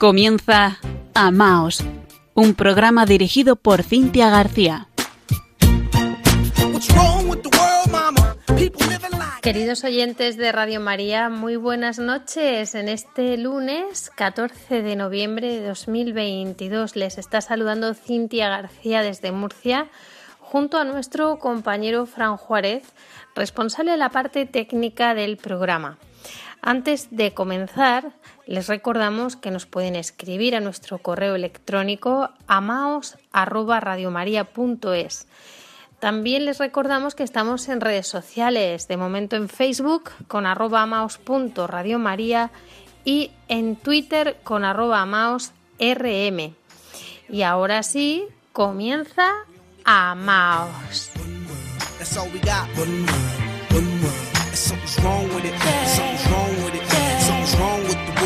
Comienza Amaos, un programa dirigido por Cintia García. Queridos oyentes de Radio María, muy buenas noches. En este lunes 14 de noviembre de 2022 les está saludando Cintia García desde Murcia junto a nuestro compañero Fran Juárez, responsable de la parte técnica del programa. Antes de comenzar, les recordamos que nos pueden escribir a nuestro correo electrónico amaos@radiomaria.es. También les recordamos que estamos en redes sociales, de momento en Facebook con arroba amaos.radiomaria y en Twitter con arroba amaosrm. Y ahora sí, comienza Amaos.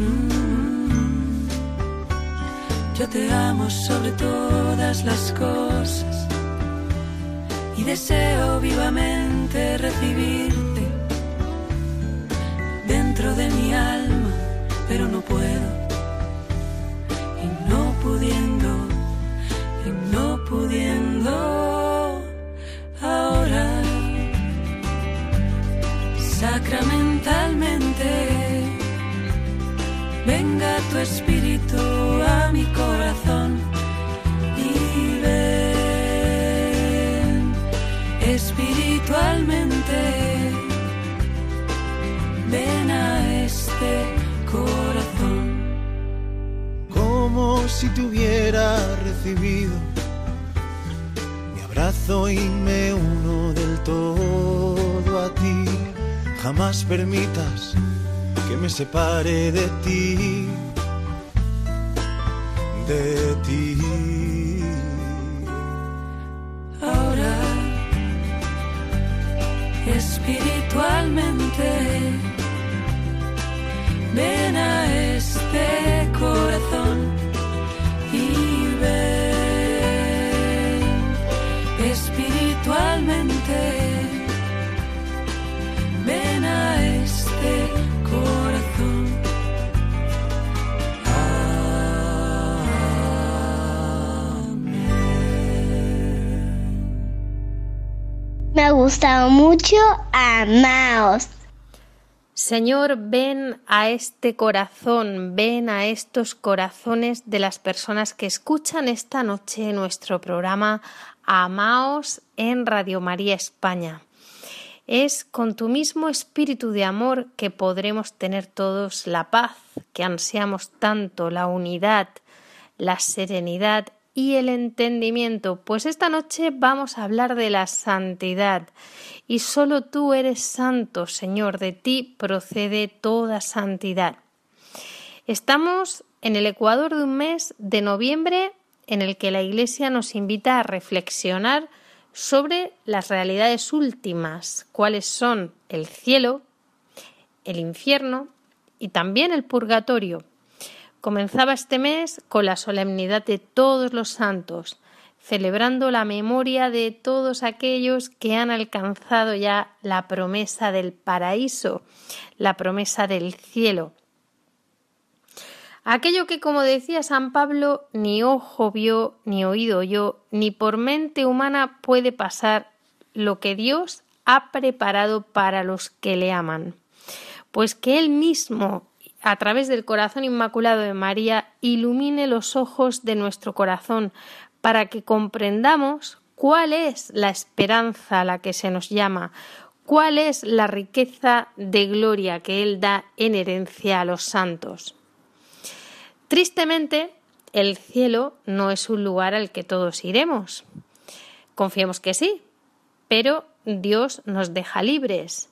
Mm. Yo te amo sobre todas las cosas y deseo vivamente recibirte dentro de mi alma, pero no espíritu a mi corazón y ven espiritualmente ven a este corazón. Como si te hubiera recibido mi abrazo y me uno del todo a ti. Jamás permitas que me separe de ti, de ti. Ahora, espiritualmente, ven a este corazón y ven espiritualmente, Me ha gustado mucho Amaos. Señor, ven a este corazón, ven a estos corazones de las personas que escuchan esta noche nuestro programa Amaos en Radio María España. Es con tu mismo espíritu de amor que podremos tener todos la paz que ansiamos tanto, la unidad, la serenidad y el entendimiento, pues esta noche vamos a hablar de la santidad y solo tú eres santo, Señor, de ti procede toda santidad. Estamos en el ecuador de un mes de noviembre en el que la Iglesia nos invita a reflexionar sobre las realidades últimas, cuáles son el cielo, el infierno y también el purgatorio. Comenzaba este mes con la solemnidad de todos los santos, celebrando la memoria de todos aquellos que han alcanzado ya la promesa del paraíso, la promesa del cielo. Aquello que, como decía San Pablo, ni ojo vio, ni oído oyó, ni por mente humana puede pasar lo que Dios ha preparado para los que le aman. Pues que Él mismo, a través del corazón inmaculado de María, ilumine los ojos de nuestro corazón para que comprendamos cuál es la esperanza a la que se nos llama, cuál es la riqueza de gloria que Él da en herencia a los santos. Tristemente, el cielo no es un lugar al que todos iremos. Confiemos que sí, pero Dios nos deja libres.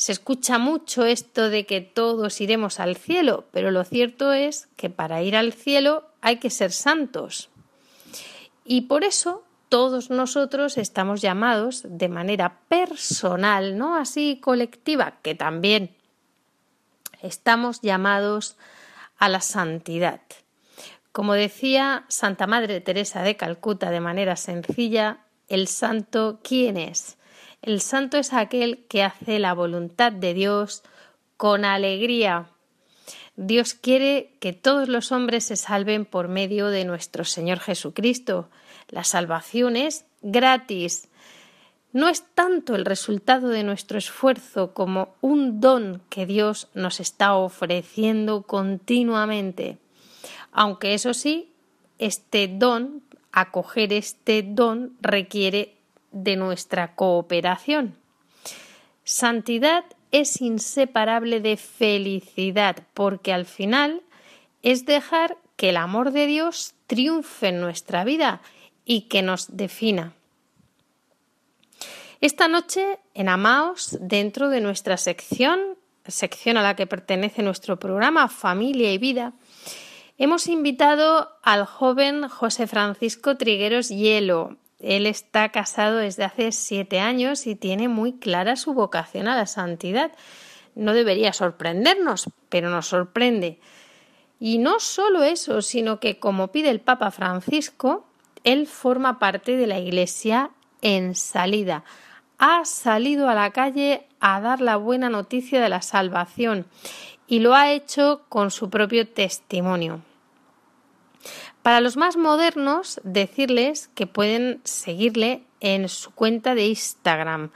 Se escucha mucho esto de que todos iremos al cielo, pero lo cierto es que para ir al cielo hay que ser santos. Y por eso todos nosotros estamos llamados de manera personal, no así colectiva, que también estamos llamados a la santidad. Como decía Santa Madre Teresa de Calcuta de manera sencilla, el santo, ¿quién es? El santo es aquel que hace la voluntad de Dios con alegría. Dios quiere que todos los hombres se salven por medio de nuestro Señor Jesucristo. La salvación es gratis. No es tanto el resultado de nuestro esfuerzo como un don que Dios nos está ofreciendo continuamente. Aunque eso sí, este don, acoger este don requiere de nuestra cooperación. Santidad es inseparable de felicidad porque al final es dejar que el amor de Dios triunfe en nuestra vida y que nos defina. Esta noche en Amaos, dentro de nuestra sección, sección a la que pertenece nuestro programa Familia y Vida, hemos invitado al joven José Francisco Trigueros Hielo, él está casado desde hace siete años y tiene muy clara su vocación a la santidad. No debería sorprendernos, pero nos sorprende. Y no solo eso, sino que, como pide el Papa Francisco, él forma parte de la Iglesia en salida. Ha salido a la calle a dar la buena noticia de la salvación y lo ha hecho con su propio testimonio. Para los más modernos, decirles que pueden seguirle en su cuenta de Instagram.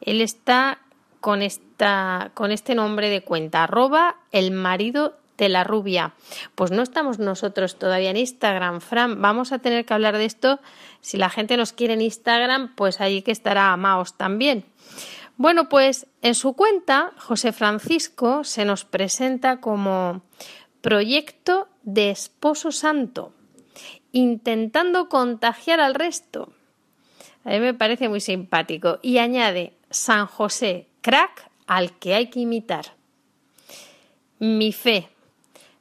Él está con, esta, con este nombre de cuenta, arroba el marido de la rubia. Pues no estamos nosotros todavía en Instagram, Fran. Vamos a tener que hablar de esto. Si la gente nos quiere en Instagram, pues allí que estará Amaos también. Bueno, pues en su cuenta, José Francisco se nos presenta como proyecto de esposo santo intentando contagiar al resto. A mí me parece muy simpático. Y añade San José, crack al que hay que imitar. Mi fe,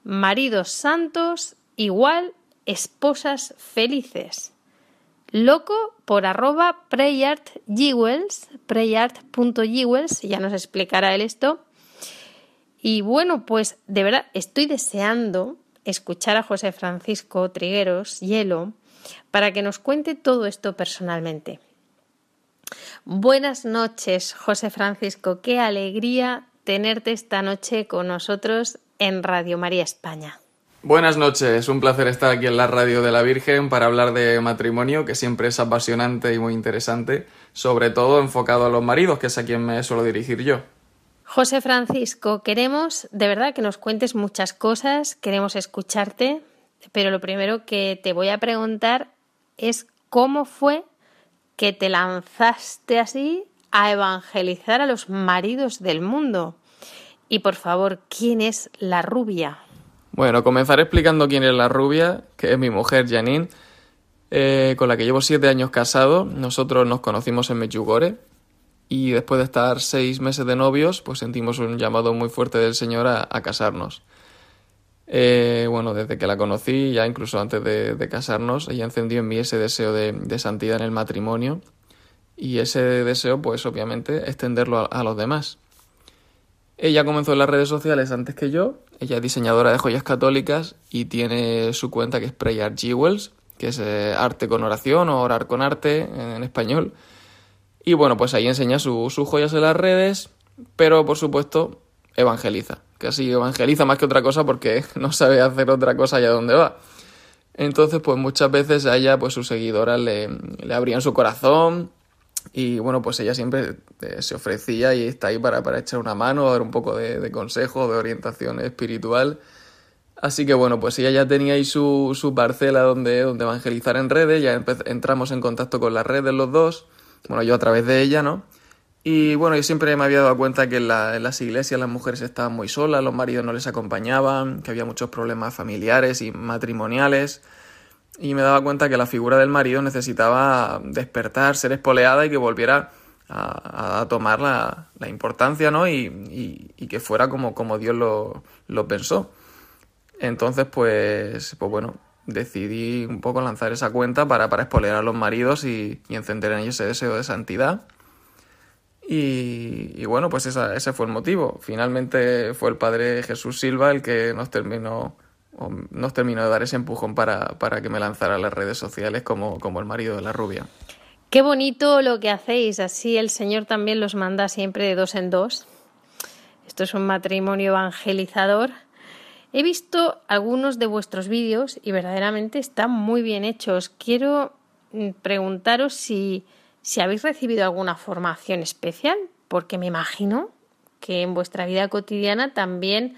maridos santos igual esposas felices. Loco por arroba prayartjewels, prayart.jewels, ya nos explicará él esto. Y bueno, pues de verdad estoy deseando escuchar a José Francisco Trigueros Hielo para que nos cuente todo esto personalmente. Buenas noches, José Francisco. Qué alegría tenerte esta noche con nosotros en Radio María España. Buenas noches, un placer estar aquí en la Radio de la Virgen para hablar de matrimonio, que siempre es apasionante y muy interesante, sobre todo enfocado a los maridos, que es a quien me suelo dirigir yo. José Francisco, queremos de verdad que nos cuentes muchas cosas, queremos escucharte, pero lo primero que te voy a preguntar es cómo fue que te lanzaste así a evangelizar a los maridos del mundo. Y por favor, ¿quién es la rubia? Bueno, comenzaré explicando quién es la rubia, que es mi mujer Janine, eh, con la que llevo siete años casado. Nosotros nos conocimos en Mechugore, y después de estar seis meses de novios, pues sentimos un llamado muy fuerte del Señor a, casarnos. Eh, bueno, desde que la conocí, ya incluso antes de, casarnos, ella encendió en mí ese deseo de, santidad en el matrimonio y ese deseo, pues obviamente, extenderlo a, los demás. Ella comenzó en las redes sociales antes que yo, ella es diseñadora de joyas católicas y tiene su cuenta que es Prayer Jewels, que es eh, arte con oración o orar con arte en español. Y bueno, pues ahí enseña sus joyas en las redes, pero por supuesto evangeliza. Casi evangeliza más que otra cosa porque no sabe hacer otra cosa allá donde va. Entonces, pues muchas veces a ella, pues sus seguidoras le, le abrían su corazón y bueno, pues ella siempre eh, se ofrecía y está ahí para, para echar una mano, dar un poco de, consejo, de orientación espiritual. Así que bueno, pues ella ya tenía ahí su, su parcela donde, donde evangelizar en redes, ya entramos en contacto con las redes los dos bueno, yo a través de ella, ¿no? Y bueno, yo siempre me había dado cuenta que en, las iglesias las mujeres estaban muy solas, los maridos no les acompañaban, que había muchos problemas familiares y matrimoniales. Y me daba cuenta que la figura del marido necesitaba despertar, ser espoleada y que volviera a, tomar la, importancia, ¿no? Y, que fuera como, como Dios lo, lo pensó. Entonces, pues, pues bueno, decidí un poco lanzar esa cuenta para, para a los maridos y, encender en ellos ese deseo de santidad. Y, bueno, pues ese fue el motivo. Finalmente fue el padre Jesús Silva el que nos terminó, nos terminó de dar ese empujón para, para que me lanzara a las redes sociales como, como el marido de la rubia. Qué bonito lo que hacéis, así el Señor también los manda siempre de dos en dos. Esto es un matrimonio evangelizador He visto algunos de vuestros vídeos y verdaderamente están muy bien hechos. Quiero mm, preguntaros si, si habéis recibido alguna formación especial, porque me imagino que en vuestra vida cotidiana también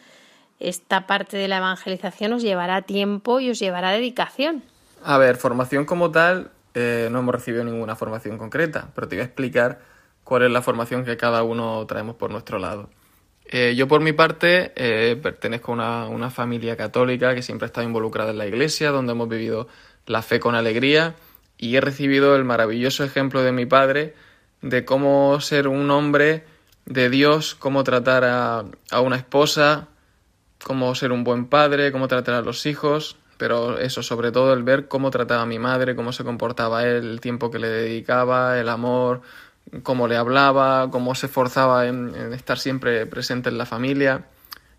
esta parte de la evangelización os llevará tiempo y os llevará dedicación. A ver, formación como tal, eh, no hemos recibido ninguna formación concreta, pero te voy a explicar cuál es la formación que cada uno traemos por nuestro lado. Eh, yo por mi parte eh, pertenezco a una, familia católica que siempre ha estado involucrada en la iglesia, donde hemos vivido la fe con alegría y he recibido el maravilloso ejemplo de mi padre de cómo ser un hombre de Dios, cómo tratar a, a una esposa, cómo ser un buen padre, cómo tratar a los hijos, pero eso, sobre todo el ver cómo trataba a mi madre, cómo se comportaba él, el tiempo que le dedicaba, el amor, cómo le hablaba, cómo se esforzaba en, estar siempre presente en la familia.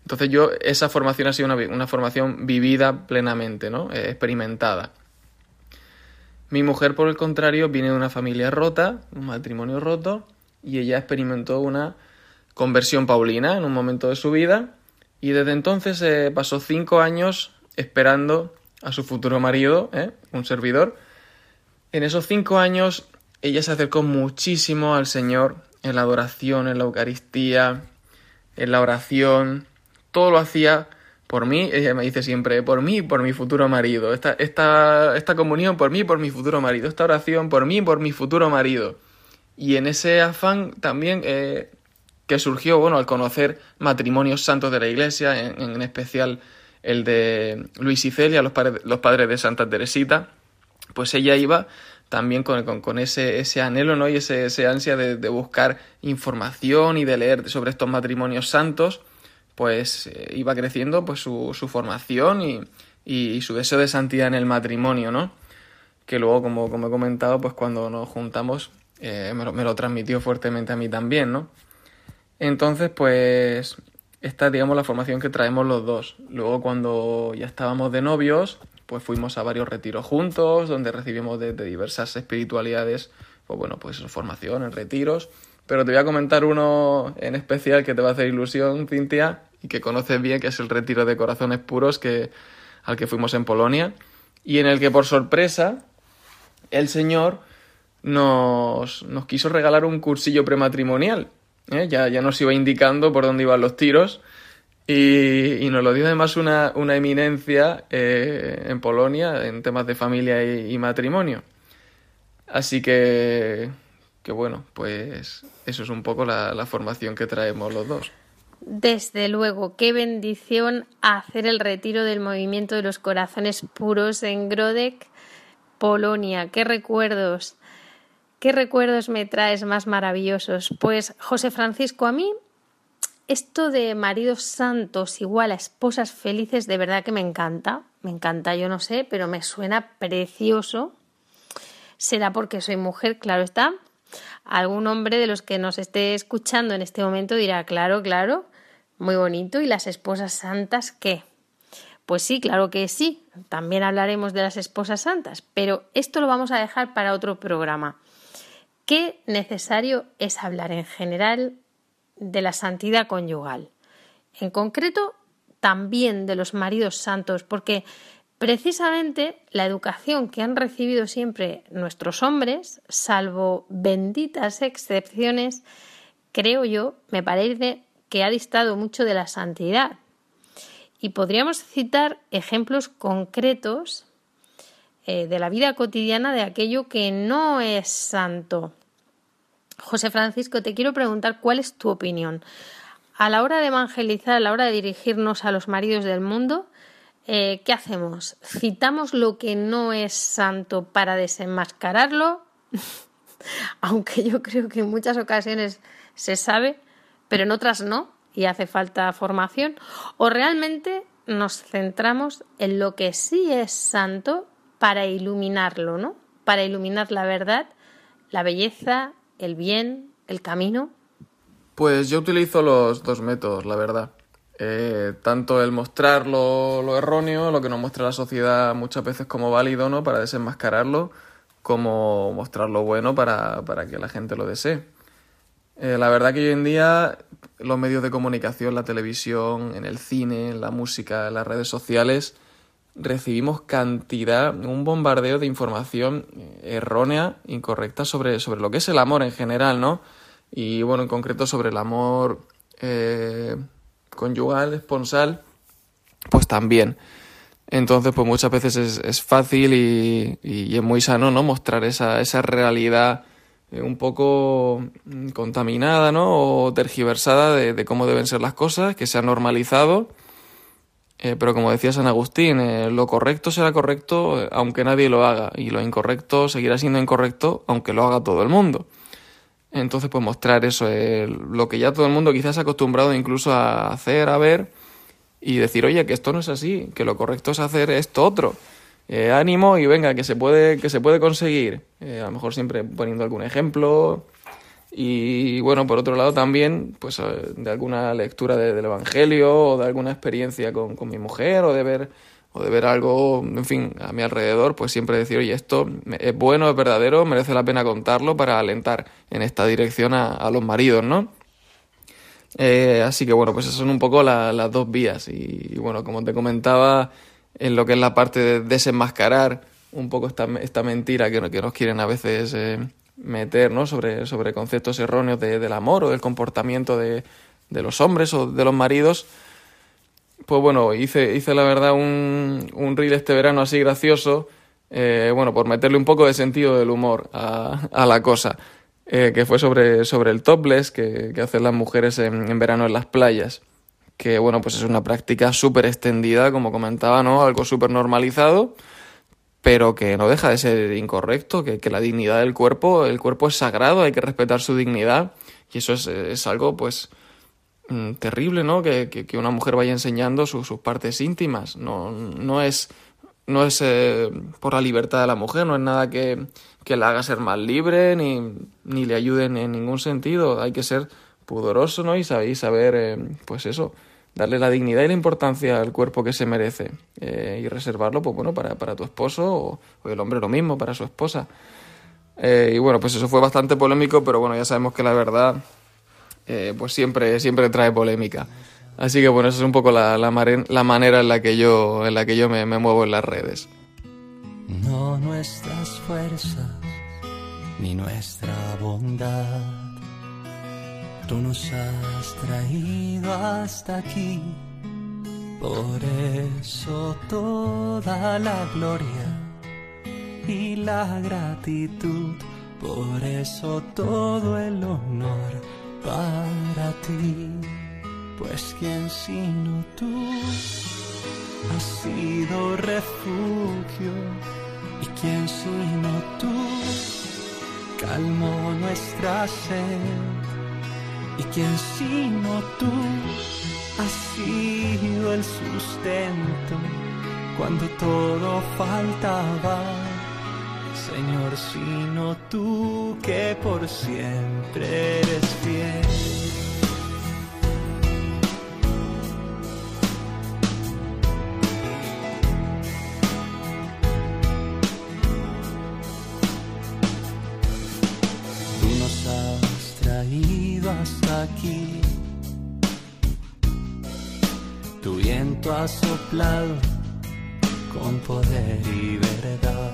Entonces yo, esa formación ha sido una, formación vivida plenamente, ¿no? Eh, experimentada. Mi mujer, por el contrario, viene de una familia rota, un matrimonio roto, y ella experimentó una conversión paulina en un momento de su vida, y desde entonces eh, pasó cinco años esperando a su futuro marido, ¿eh? un servidor. En esos cinco años ella se acercó muchísimo al Señor en la adoración, en la Eucaristía, en la oración. Todo lo hacía por mí, ella me dice siempre, por mí, por mi futuro marido. Esta, esta, esta comunión por mí, por mi futuro marido. Esta oración por mí, por mi futuro marido. Y en ese afán también eh, que surgió, bueno, al conocer matrimonios santos de la Iglesia, en, especial el de Luis y Celia, los, los padres de Santa Teresita, pues ella iba también con, con, ese, ese, anhelo ¿no? y ese, ese ansia de, buscar información y de leer sobre estos matrimonios santos, pues eh, iba creciendo pues su, su formación y, y, su deseo de santidad en el matrimonio, ¿no? Que luego, como, como he comentado, pues cuando nos juntamos eh, me, lo, me, lo, transmitió fuertemente a mí también, ¿no? Entonces, pues esta es, digamos, la formación que traemos los dos. Luego, cuando ya estábamos de novios, pues fuimos a varios retiros juntos, donde recibimos de, diversas espiritualidades, pues bueno, pues formación en retiros. Pero te voy a comentar uno en especial que te va a hacer ilusión, Cintia, y que conoces bien, que es el retiro de corazones puros que, al que fuimos en Polonia, y en el que por sorpresa el Señor nos, nos quiso regalar un cursillo prematrimonial. ¿eh? Ya, ya nos iba indicando por dónde iban los tiros y, nos lo dio además una, una eminencia eh, en Polonia en temas de familia y, matrimonio. Así que, que, bueno, pues eso es un poco la, la formación que traemos los dos. Desde luego, qué bendición hacer el retiro del movimiento de los corazones puros en Grodek, Polonia. Qué recuerdos, qué recuerdos me traes más maravillosos. Pues José Francisco, a mí esto de maridos santos igual a esposas felices, de verdad que me encanta. Me encanta, yo no sé, pero me suena precioso. Será porque soy mujer, claro está. Algún hombre de los que nos esté escuchando en este momento dirá, claro, claro, muy bonito. ¿Y las esposas santas qué? Pues sí, claro que sí. También hablaremos de las esposas santas, pero esto lo vamos a dejar para otro programa. Qué necesario es hablar en general de la santidad conyugal. En concreto, también de los maridos santos, porque precisamente la educación que han recibido siempre nuestros hombres, salvo benditas excepciones, creo yo, me parece que ha distado mucho de la santidad. Y podríamos citar ejemplos concretos eh, de la vida cotidiana de aquello que no es santo. José Francisco, te quiero preguntar cuál es tu opinión. A la hora de evangelizar, a la hora de dirigirnos a los maridos del mundo, eh, ¿qué hacemos? ¿Citamos lo que no es santo para desenmascararlo? aunque yo creo que en muchas ocasiones se sabe, pero en otras no, y hace falta formación, o realmente nos centramos en lo que sí es santo para iluminarlo, ¿no? Para iluminar la verdad, la belleza, el bien, el camino. Pues yo utilizo los dos métodos, la verdad. Eh, tanto el mostrar lo, erróneo, lo que nos muestra la sociedad muchas veces como válido, ¿no? Para desenmascararlo, como mostrar lo bueno para, para que la gente lo desee. Eh, la verdad que hoy en día los medios de comunicación, la televisión, en el cine, en la música, en las redes sociales, recibimos cantidad, un bombardeo de información errónea, incorrecta sobre, sobre lo que es el amor en general, ¿no? Y bueno, en concreto sobre el amor eh, conyugal, esponsal, pues también. Entonces, pues muchas veces es, fácil y, y, es muy sano, ¿no? Mostrar esa, esa realidad eh, un poco mm, contaminada, ¿no? O tergiversada de, cómo deben ser las cosas, que se ha normalizado. Eh, pero como decía San Agustín, eh, lo correcto será correcto aunque nadie lo haga y lo incorrecto seguirá siendo incorrecto aunque lo haga todo el mundo. Entonces, pues mostrar eso, lo que ya todo el mundo quizás ha acostumbrado incluso a hacer, a ver, y decir, oye, que esto no es así, que lo correcto es hacer esto otro. Eh, ánimo y venga, que se puede, que se puede conseguir. Eh, a lo mejor siempre poniendo algún ejemplo. Y bueno, por otro lado también, pues eh, de alguna lectura del Evangelio o de alguna experiencia con, con mi mujer o de ver o de ver algo, en fin, a mi alrededor, pues siempre decir, oye, esto es bueno, es verdadero, merece la pena contarlo para alentar en esta dirección a, los maridos, ¿no? Eh, así que bueno, pues esas son un poco las dos vías. Y, bueno, como te comentaba, en lo que es la parte de desenmascarar un poco esta, esta mentira que, que nos quieren a veces eh, meter, ¿no? Sobre, sobre conceptos erróneos del amor o del comportamiento de, de los hombres o de los maridos pues bueno, hice, hice la verdad un, un reel este verano así gracioso, eh, bueno, por meterle un poco de sentido del humor a, a la cosa, eh, que fue sobre, sobre el topless que, que hacen las mujeres en, en, verano en las playas, que bueno, pues es una práctica súper extendida, como comentaba, ¿no? Algo súper normalizado, pero que no deja de ser incorrecto, que, que, la dignidad del cuerpo, el cuerpo es sagrado, hay que respetar su dignidad, y eso es, es algo, pues, Mm, terrible, ¿no? Que, que, una mujer vaya enseñando sus partes íntimas. No, no es, no es eh, por la libertad de la mujer, no es nada que, que la haga ser más libre ni, ni, le ayude en, ningún sentido. Hay que ser pudoroso, ¿no? Y saber, saber eh, pues eso, darle la dignidad y la importancia al cuerpo que se merece eh, y reservarlo, pues bueno, para, para tu esposo o, el hombre lo mismo, para su esposa. y bueno, pues eso fue bastante polémico, pero bueno, ya sabemos que la verdad eh, pues siempre, siempre trae polémica. Así que bueno, esa es un poco la, la, la manera en la que yo, en la que yo me, me muevo en las redes. No nuestras fuerzas ni nuestra bondad. Tú nos has traído hasta aquí. Por eso toda la gloria y la gratitud. Por eso todo el honor para ti, pues quien sino tú has sido refugio y quien sino tú calmó nuestra sed y quien sino tú has sido el sustento cuando todo faltaba. Señor, sino tú que por siempre eres con poder y verdad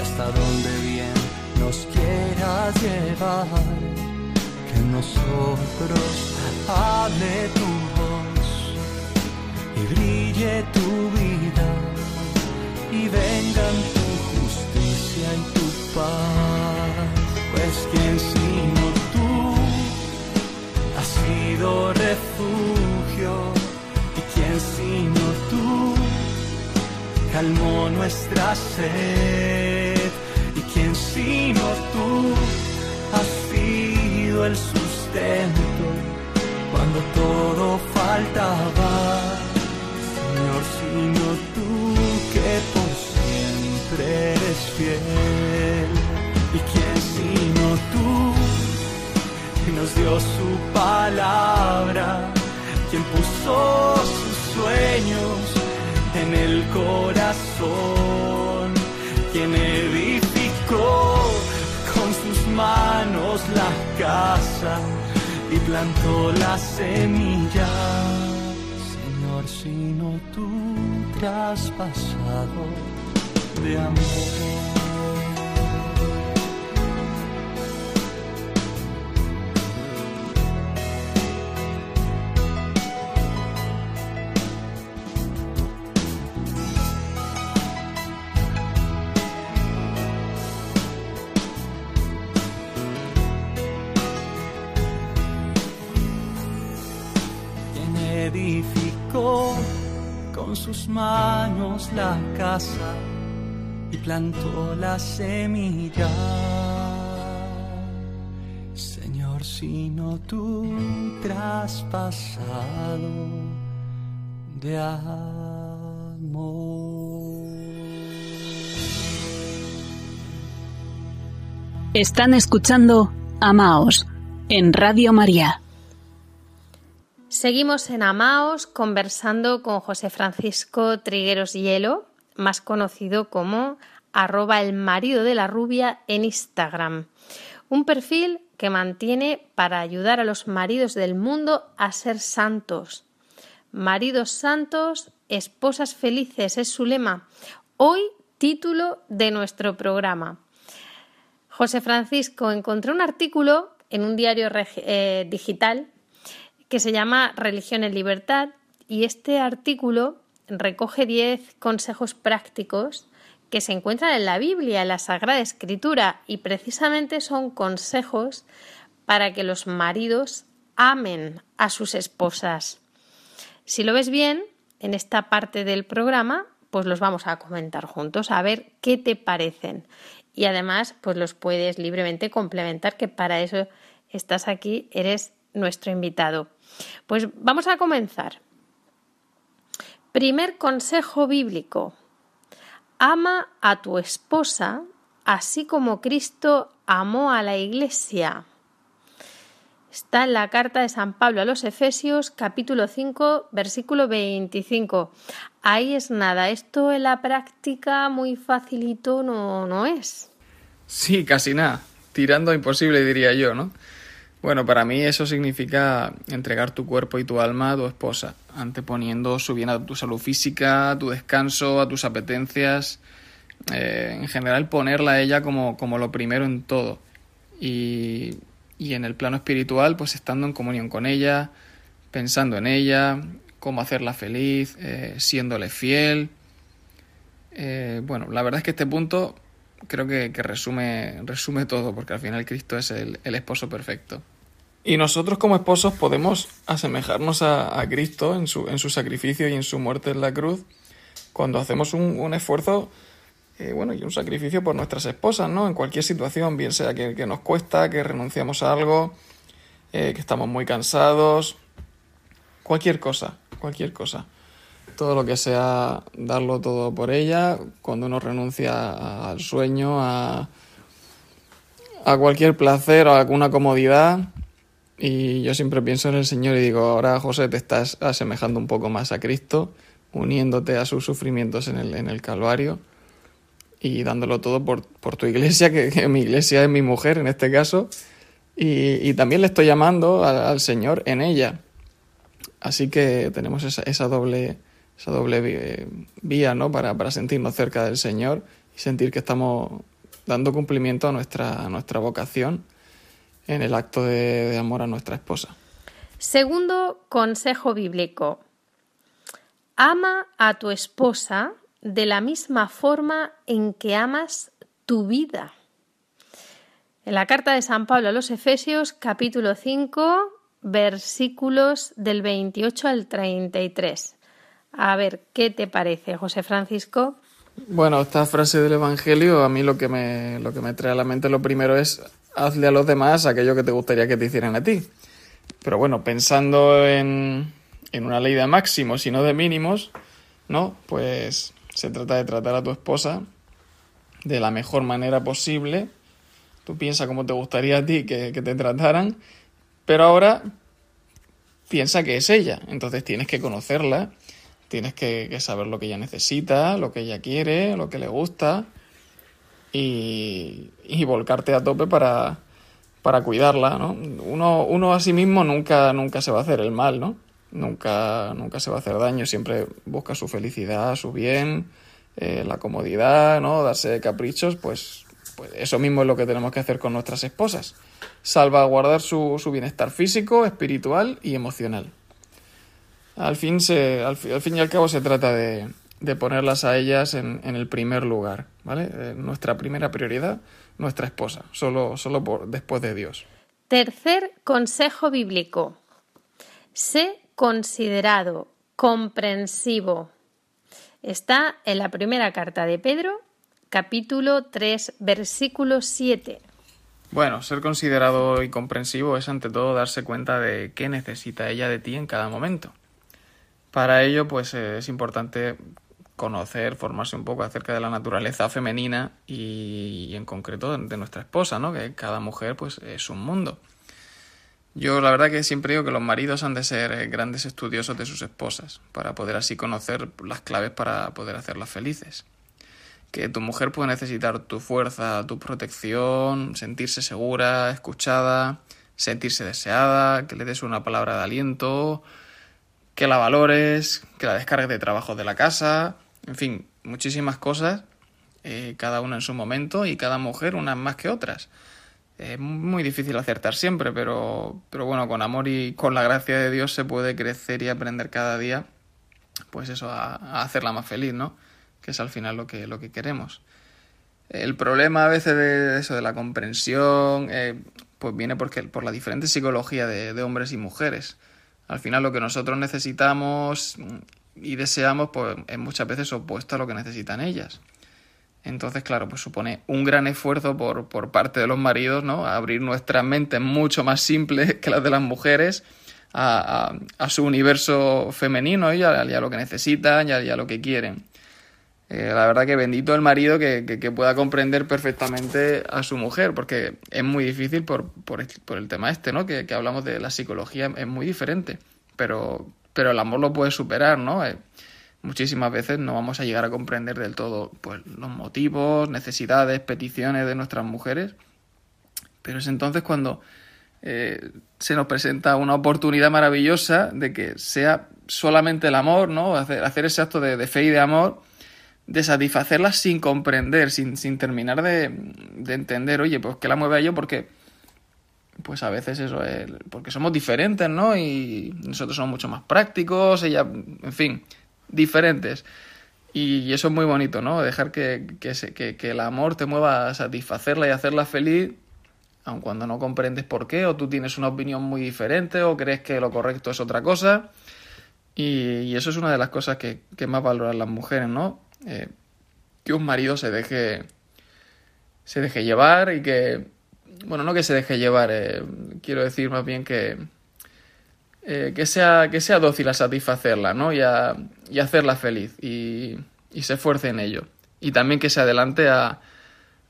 hasta donde bien nos quieras llevar. Que nosotros hable tu voz y brille tu vida y vengan tu justicia y tu paz. Pues quien sino tú ha sido calmó nuestra sed sino tú sido el sustento cuando todo faltaba. Señor, sino tú que por siempre eres fiel. ¿Y quién sino tú que nos dio su palabra? Quien puso sus sueños en el corazón, quien edificó con sus manos la casa y plantó la semilla. Señor, sino tú traspasado de amor. Manos la casa y plantó la semilla. Señor, sino tú traspasado de amor. Están escuchando Amaos en Radio María. Seguimos en Amaos conversando con José Francisco Trigueros Hielo, más conocido como arroba el marido de la rubia en Instagram. Un perfil que mantiene para ayudar a los maridos del mundo a ser santos. Maridos santos, esposas felices es su lema. Hoy título de nuestro programa. José Francisco encontré un artículo en un diario eh, digital que se llama Religión en Libertad y este artículo recoge 10 consejos prácticos que se encuentran en la Biblia, en la Sagrada Escritura y precisamente son consejos para que los maridos amen a sus esposas. Si lo ves bien, en esta parte del programa, pues los vamos a comentar juntos, a ver qué te parecen. Y además, pues los puedes libremente complementar, que para eso estás aquí, eres nuestro invitado. Pues vamos a comenzar. Primer consejo bíblico. Ama a tu esposa así como Cristo amó a la iglesia. Está en la carta de San Pablo a los Efesios capítulo 5 versículo 25. Ahí es nada, esto en la práctica muy facilito no, no es. Sí, casi nada. Tirando a imposible, diría yo, ¿no? Bueno, para mí eso significa entregar tu cuerpo y tu alma a tu esposa, anteponiendo su bien a tu salud física, a tu descanso, a tus apetencias, eh, en general ponerla a ella como, como lo primero en todo. Y, y en el plano espiritual, pues estando en comunión con ella, pensando en ella, cómo hacerla feliz, eh, siéndole fiel. Eh, bueno, la verdad es que este punto creo que, que resume, resume todo, porque al final Cristo es el, el esposo perfecto. Y nosotros como esposos podemos asemejarnos a, Cristo en su, en su sacrificio y en su muerte en la cruz cuando hacemos un, un esfuerzo eh, bueno, y un sacrificio por nuestras esposas, ¿no? En cualquier situación, bien sea que, que nos cuesta, que renunciamos a algo, eh, que estamos muy cansados, cualquier cosa, cualquier cosa. Todo lo que sea darlo todo por ella, cuando uno renuncia al sueño, a, a cualquier placer a alguna comodidad. Y yo siempre pienso en el Señor y digo, ahora José te estás asemejando un poco más a Cristo, uniéndote a sus sufrimientos en el, en el Calvario y dándolo todo por, por tu iglesia, que, mi iglesia es mi mujer en este caso, y, y también le estoy llamando al, al, Señor en ella. Así que tenemos esa, esa doble, esa doble vía ¿no? para, para sentirnos cerca del Señor y sentir que estamos dando cumplimiento a nuestra, a nuestra vocación en el acto de, de amor a nuestra esposa. Segundo consejo bíblico. Ama a tu esposa de la misma forma en que amas tu vida. En la carta de San Pablo a los Efesios, capítulo 5, versículos del 28 al 33. A ver, ¿qué te parece, José Francisco? Bueno, esta frase del Evangelio, a mí lo que me, lo que me trae a la mente lo primero es hazle a los demás aquello que te gustaría que te hicieran a ti. Pero bueno, pensando en, en una ley de máximos y no de mínimos, ¿no? Pues se trata de tratar a tu esposa de la mejor manera posible. Tú piensas cómo te gustaría a ti que, que te trataran, pero ahora piensa que es ella. Entonces tienes que conocerla, tienes que, que saber lo que ella necesita, lo que ella quiere, lo que le gusta y, y volcarte a tope para, para cuidarla, ¿no? Uno, uno a sí mismo nunca, nunca se va a hacer el mal, ¿no? Nunca, nunca se va a hacer daño, siempre busca su felicidad, su bien, eh, la comodidad, ¿no? Darse caprichos, pues, pues eso mismo es lo que tenemos que hacer con nuestras esposas. Salvaguardar su, su bienestar físico, espiritual y emocional. Al fin, se, al, al fin y al cabo se trata de, de ponerlas a ellas en, en, el primer lugar, ¿vale? Eh, nuestra primera prioridad, nuestra esposa, solo, solo por, después de Dios. Tercer consejo bíblico. Sé considerado, comprensivo. Está en la primera carta de Pedro, capítulo 3, versículo 7. Bueno, ser considerado y comprensivo es ante todo darse cuenta de qué necesita ella de ti en cada momento. Para ello, pues es importante conocer, formarse un poco acerca de la naturaleza femenina y, en concreto de nuestra esposa, ¿no? Que cada mujer pues es un mundo. Yo la verdad que siempre digo que los maridos han de ser grandes estudiosos de sus esposas para poder así conocer las claves para poder hacerlas felices. Que tu mujer puede necesitar tu fuerza, tu protección, sentirse segura, escuchada, sentirse deseada, que le des una palabra de aliento, que la valores, que la descargues de trabajo de la casa, en fin, muchísimas cosas, eh, cada una en su momento y cada mujer unas más que otras. Es muy difícil acertar siempre, pero, pero bueno, con amor y con la gracia de Dios se puede crecer y aprender cada día, pues eso, a, a hacerla más feliz, ¿no? Que es al final lo que, lo que queremos. El problema a veces de eso, de la comprensión, eh, pues viene porque, por la diferente psicología de, de hombres y mujeres. Al final lo que nosotros necesitamos y deseamos, pues es muchas veces opuesto a lo que necesitan ellas. Entonces, claro, pues supone un gran esfuerzo por, por parte de los maridos, ¿no? Abrir nuestras mentes mucho más simples que las de las mujeres a, su universo femenino y a, lo que necesitan y a, lo que quieren. Eh, la verdad que bendito el marido que, que, que, pueda comprender perfectamente a su mujer, porque es muy difícil por, por, por el tema este, ¿no? Que, que, hablamos de la psicología, es muy diferente, pero, pero el amor lo puede superar, ¿no? Eh, muchísimas veces no vamos a llegar a comprender del todo pues, los motivos, necesidades, peticiones de nuestras mujeres, pero es entonces cuando eh, se nos presenta una oportunidad maravillosa de que sea solamente el amor, ¿no? Hacer, ese acto de, fe y de amor, de satisfacerlas sin comprender, sin, sin terminar de, de, entender, oye, pues que la mueve a ello porque pues a veces eso es porque somos diferentes, ¿no? Y nosotros somos mucho más prácticos, ella, en fin, diferentes. Y eso es muy bonito, ¿no? Dejar que, que, el amor te mueva a satisfacerla y hacerla feliz, aun cuando no comprendes por qué, o tú tienes una opinión muy diferente, o crees que lo correcto es otra cosa. Y, eso es una de las cosas que, que más valoran las mujeres, ¿no? Eh, que un marido se deje, se deje llevar y que, bueno, no que se deje llevar, eh, quiero decir más bien que, eh, que, sea, que sea dócil a satisfacerla, ¿no? Y, a, y hacerla feliz y, y, se esfuerce en ello. Y también que se adelante a,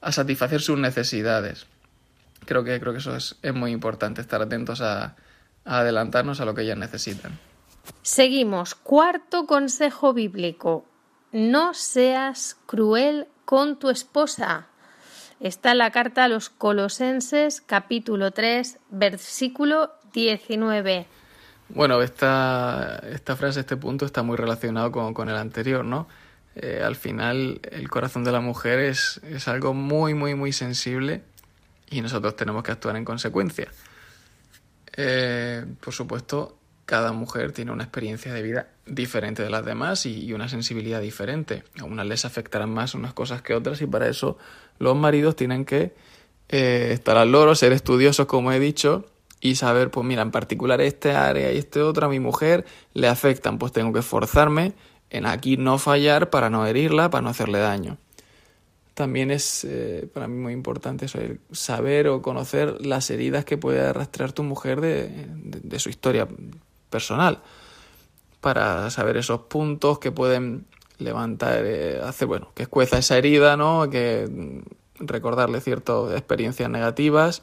a satisfacer sus necesidades. Creo que, creo que eso es, es muy importante, estar atentos a, a adelantarnos a lo que ellas necesitan. Seguimos. Cuarto consejo bíblico. No seas cruel con tu esposa. Está la carta a los Colosenses, capítulo 3, versículo 19. Bueno, esta, esta frase, este punto está muy relacionado con, con el anterior, ¿no? Eh, al final, el corazón de la mujer es, es algo muy, muy, muy sensible y nosotros tenemos que actuar en consecuencia. Eh, por supuesto, cada mujer tiene una experiencia de vida diferente de las demás y, una sensibilidad diferente. A unas les afectarán más unas cosas que otras y para eso los maridos tienen que eh, estar al loro, ser estudiosos, como he dicho, y saber, pues mira, en particular este área y este otro a mi mujer le afectan, pues tengo que esforzarme en aquí no fallar para no herirla, para no hacerle daño. también es eh, para mí muy importante eso, saber o conocer las heridas que puede arrastrar tu mujer de, de, su historia personal, para saber esos puntos que pueden levantar, eh, hacer, bueno, que escueza esa herida, ¿no? Que mm, recordarle ciertas experiencias negativas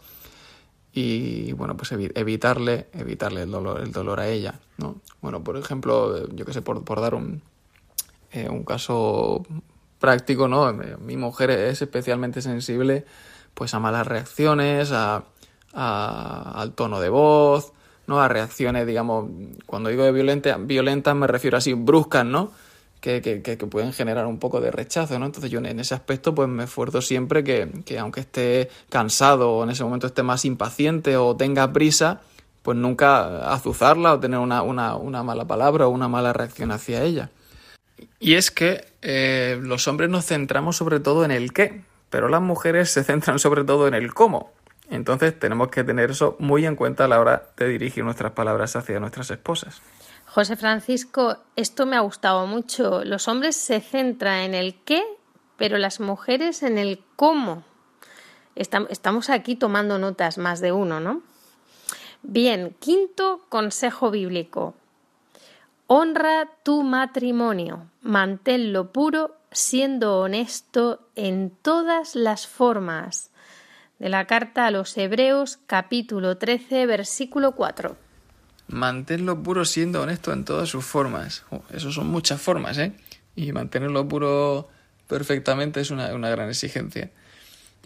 y bueno pues evitarle evitarle el dolor el dolor a ella no bueno por ejemplo yo que sé por, dar un eh, un caso práctico, ¿no? Mi mujer es especialmente sensible pues a malas reacciones, a, al tono de voz, ¿no? A reacciones, digamos, cuando digo de violenta, violentas me refiero así, bruscas, ¿no? Que, que, pueden generar un poco de rechazo, ¿no? Entonces yo en ese aspecto pues me esfuerzo siempre que, que aunque esté cansado o en ese momento esté más impaciente o tenga prisa, pues nunca azuzarla o tener una, una, una mala palabra o una mala reacción hacia ella. Y es que eh, los hombres nos centramos sobre todo en el qué, pero las mujeres se centran sobre todo en el cómo. Entonces tenemos que tener eso muy en cuenta a la hora de dirigir nuestras palabras hacia nuestras esposas. José Francisco, esto me ha gustado mucho. Los hombres se centran en el qué, pero las mujeres en el cómo. Estamos aquí tomando notas más de uno, ¿no? Bien, quinto consejo bíblico. Honra tu matrimonio, manténlo puro, siendo honesto en todas las formas. De la carta a los Hebreos, capítulo 13, versículo 4. Manténlo puro siendo honesto en todas sus formas. Oh, eso son muchas formas, ¿eh? Y mantenerlo puro perfectamente es una, gran exigencia.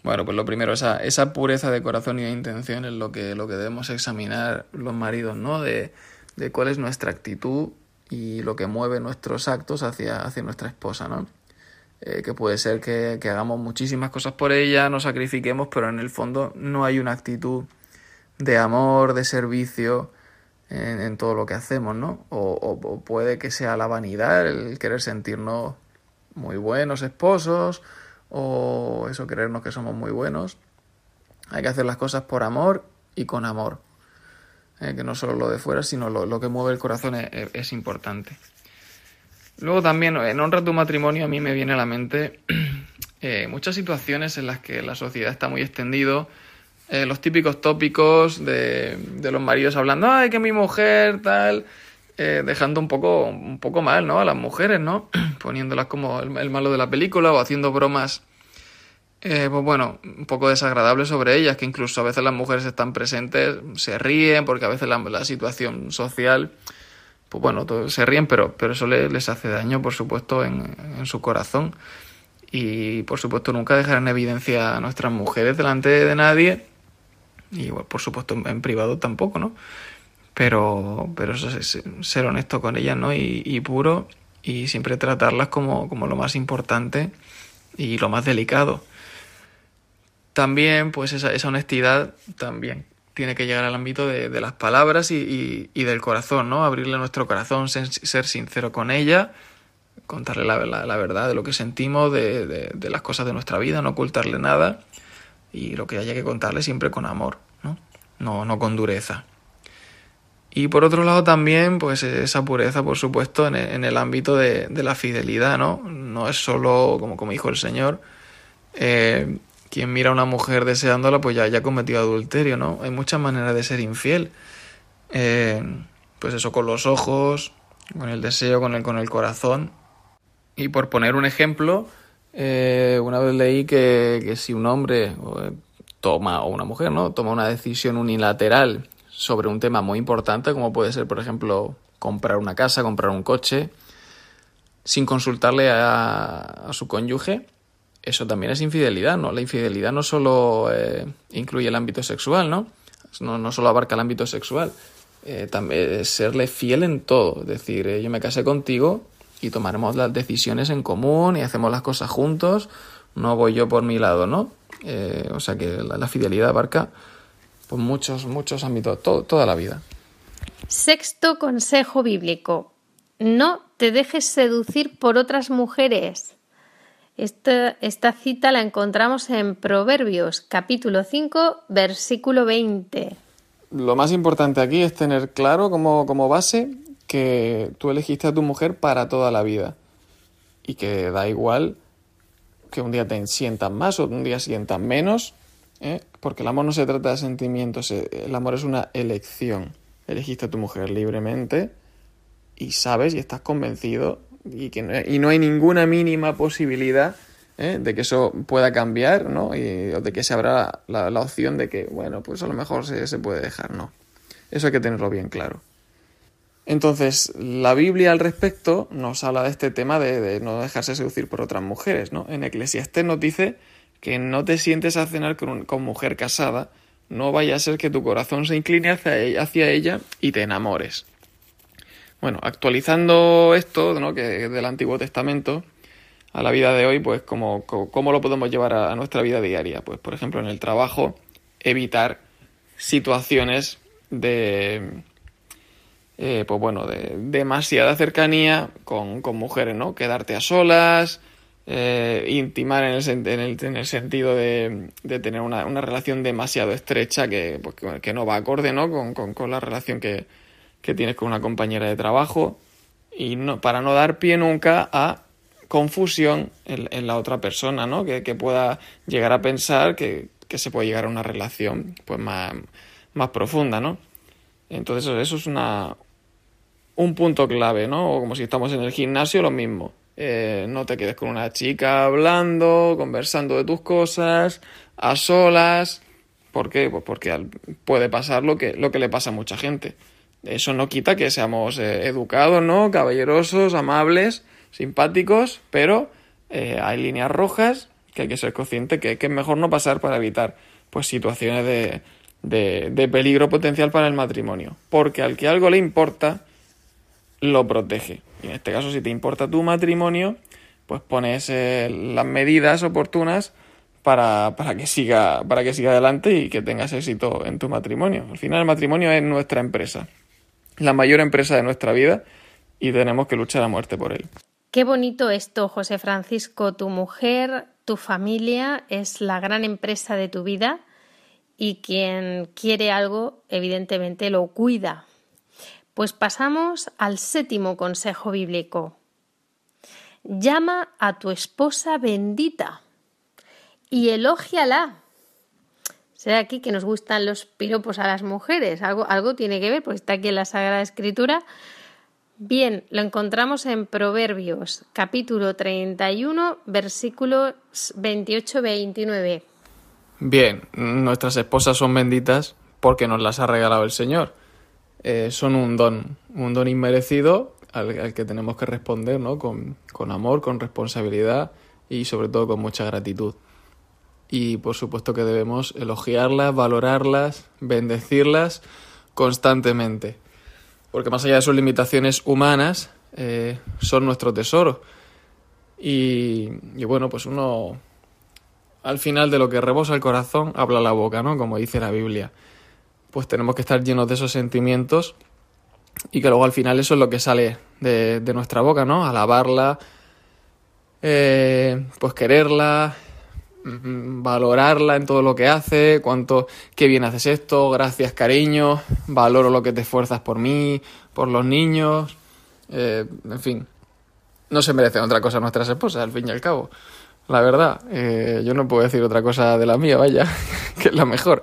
Bueno, pues lo primero, esa, esa pureza de corazón y de intención es lo que, lo que debemos examinar los maridos, ¿no? De, de cuál es nuestra actitud y lo que mueve nuestros actos hacia, hacia nuestra esposa, ¿no? Eh, que puede ser que, hagamos muchísimas cosas por ella, nos sacrifiquemos, pero en el fondo no hay una actitud de amor, de servicio en, todo lo que hacemos, ¿no? O, puede que sea la vanidad, el querer sentirnos muy buenos esposos, o eso, creernos que somos muy buenos. Hay que hacer las cosas por amor y con amor. Eh, que no solo lo de fuera, sino lo, que mueve el corazón es, importante. Luego también, en honra a tu matrimonio, a mí me viene a la mente eh, muchas situaciones en las que la sociedad está muy extendido, eh, los típicos tópicos de, de, los maridos hablando, ay, que mi mujer, tal, dejando un poco, un poco mal, ¿no? A las mujeres, ¿no? Poniéndolas como el malo de la película o haciendo bromas eh, pues bueno, un poco desagradable sobre ellas, que incluso a veces las mujeres están presentes, se ríen, porque a veces la, situación social, pues bueno, se ríen, pero, pero eso les, hace daño, por supuesto, en, en, su corazón. Y por supuesto, nunca dejar en evidencia a nuestras mujeres delante de nadie, y por supuesto en privado tampoco, ¿no? Pero, pero eso es ser honesto con ellas, ¿no? Y, y puro, y siempre tratarlas como, como lo más importante y lo más delicado también, pues esa, esa honestidad también tiene que llegar al ámbito de, las palabras y, del corazón, ¿no? Abrirle nuestro corazón, ser, sincero con ella, contarle la, verdad de lo que sentimos, de, las cosas de nuestra vida, no ocultarle nada y lo que haya que contarle siempre con amor, ¿no? No, no con dureza. Y por otro lado también, pues esa pureza, por supuesto, en el, en el ámbito de, la fidelidad, ¿no? No es solo, como, como dijo el Señor, eh, quien mira a una mujer deseándola, pues ya, ha cometido adulterio, ¿no? Hay muchas maneras de ser infiel. Eh, pues eso, con los ojos, con el deseo, con el, con el corazón. Y por poner un ejemplo, eh, una vez leí que, si un hombre eh, toma, o una mujer, ¿no? Toma una decisión unilateral sobre un tema muy importante, como puede ser, por ejemplo, comprar una casa, comprar un coche, sin consultarle a, a su cónyuge, eso también es infidelidad, ¿no? La infidelidad no solo eh, incluye el ámbito sexual, ¿no? No, no solo abarca el ámbito sexual. Eh, también es serle fiel en todo. Es decir, eh, yo me casé contigo y tomaremos las decisiones en común y hacemos las cosas juntos. No voy yo por mi lado, ¿no? o sea que la, fidelidad abarca pues, muchos, muchos ámbitos, toda la vida. Sexto consejo bíblico. No te dejes seducir por otras mujeres. Esta, cita la encontramos en Proverbios capítulo 5 versículo 20. Lo más importante aquí es tener claro como, como base que tú elegiste a tu mujer para toda la vida y que da igual que un día te sientan más o un día sientan menos, ¿eh? porque el amor no se trata de sentimientos, eh, el amor es una elección. Elegiste a tu mujer libremente y sabes y estás convencido y, que no, y no hay ninguna mínima posibilidad ¿eh? de que eso pueda cambiar, ¿no? Y, o de que se abra la, la, opción de que, bueno, pues a lo mejor se, se puede dejar, ¿no? Eso hay que tenerlo bien claro. Entonces, la Biblia al respecto nos habla de este tema de, no dejarse seducir por otras mujeres, ¿no? En Eclesiastés nos dice que no te sientes a cenar con, con mujer casada, no vaya a ser que tu corazón se incline hacia ella, hacia ella y te enamores. Bueno, actualizando esto, ¿no? Que del Antiguo Testamento a la vida de hoy, pues cómo, cómo lo podemos llevar a, nuestra vida diaria. Pues, por ejemplo, en el trabajo, evitar situaciones de eh, pues bueno, de demasiada cercanía con, con, mujeres, ¿no? Quedarte a solas, eh, intimar en el, en el, en el sentido de, de tener una, una, relación demasiado estrecha que, pues, que, no va acorde, ¿no? Con, con, con la relación que, que, tienes con una compañera de trabajo y no, para no dar pie nunca a confusión en, la otra persona, ¿no? Que, que pueda llegar a pensar que, que, se puede llegar a una relación pues más, más profunda, ¿no? Entonces eso es una, un punto clave, ¿no? O como si estamos en el gimnasio, lo mismo. Eh, no te quedes con una chica hablando, conversando de tus cosas, a solas. ¿Por qué? Pues porque puede pasar lo que, lo que le pasa a mucha gente. Eso no quita que seamos eh, educados, ¿no? Caballerosos, amables, simpáticos, pero eh, hay líneas rojas que hay que ser consciente que, es mejor no pasar para evitar pues situaciones de, de, de peligro potencial para el matrimonio. Porque al que algo le importa, lo protege. Y en este caso, si te importa tu matrimonio, pues pones eh, las medidas oportunas para, para, que siga, para que siga adelante y que tengas éxito en tu matrimonio. Al final, el matrimonio es nuestra empresa, la mayor empresa de nuestra vida y tenemos que luchar a muerte por él. Qué bonito esto, José Francisco. Tu mujer, tu familia es la gran empresa de tu vida y quien quiere algo, evidentemente, lo cuida, pues pasamos al séptimo consejo bíblico. Llama a tu esposa bendita y elógiala. Será aquí que nos gustan los piropos a las mujeres. Algo, algo tiene que ver, porque está aquí en la Sagrada Escritura. Bien, lo encontramos en Proverbios, capítulo 31, versículos 28-29. Bien, nuestras esposas son benditas porque nos las ha regalado el Señor eh, son un don, un don inmerecido al, al que tenemos que responder ¿no? con, con, amor, con responsabilidad y sobre todo con mucha gratitud. Y por supuesto que debemos elogiarlas, valorarlas, bendecirlas constantemente. Porque más allá de sus limitaciones humanas, eh, son nuestro tesoro. Y, y bueno, pues uno al final de lo que rebosa el corazón habla la boca, ¿no? Como dice la Biblia pues tenemos que estar llenos de esos sentimientos y que luego al final eso es lo que sale de, de nuestra boca, ¿no? Alabarla, eh, pues quererla, valorarla en todo lo que hace, cuánto, qué bien haces esto, gracias cariño, valoro lo que te esfuerzas por mí, por los niños, eh, en fin, no se merecen otra cosa nuestras esposas, al fin y al cabo. La verdad, eh, yo no puedo decir otra cosa de la mía, vaya, que es la mejor.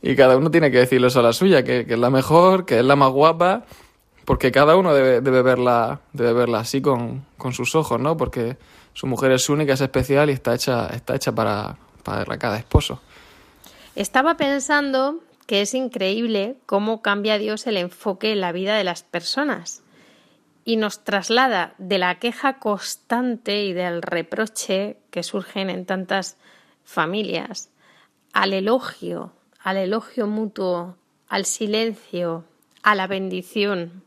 Y cada uno tiene que decirle eso a la suya, que, que, es la mejor, que es la más guapa, porque cada uno debe, debe verla, debe verla así con, con, sus ojos, ¿no? Porque su mujer es única, es especial y está hecha, está hecha para, para cada esposo. Estaba pensando que es increíble cómo cambia Dios el enfoque en la vida de las personas y nos traslada de la queja constante y del reproche que surgen en tantas familias al elogio, al elogio mutuo, al silencio, a la bendición.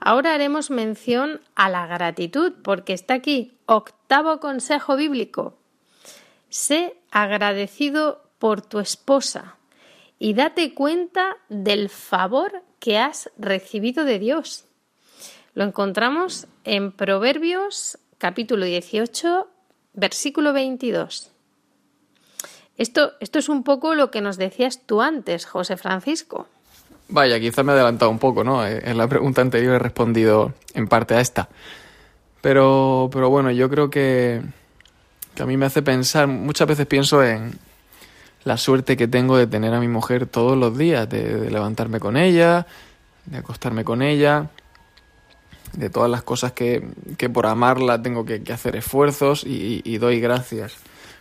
Ahora haremos mención a la gratitud, porque está aquí octavo consejo bíblico. Sé agradecido por tu esposa y date cuenta del favor que has recibido de Dios. Lo encontramos en Proverbios capítulo 18, versículo 22. Esto, esto es un poco lo que nos decías tú antes, José Francisco. Vaya, quizá me he adelantado un poco, ¿no? En la pregunta anterior he respondido en parte a esta. Pero, pero bueno, yo creo que, que a mí me hace pensar, muchas veces pienso en la suerte que tengo de tener a mi mujer todos los días, de, levantarme con ella, de acostarme con ella, de todas las cosas que, que por amarla tengo que, hacer esfuerzos y, y, doy gracias.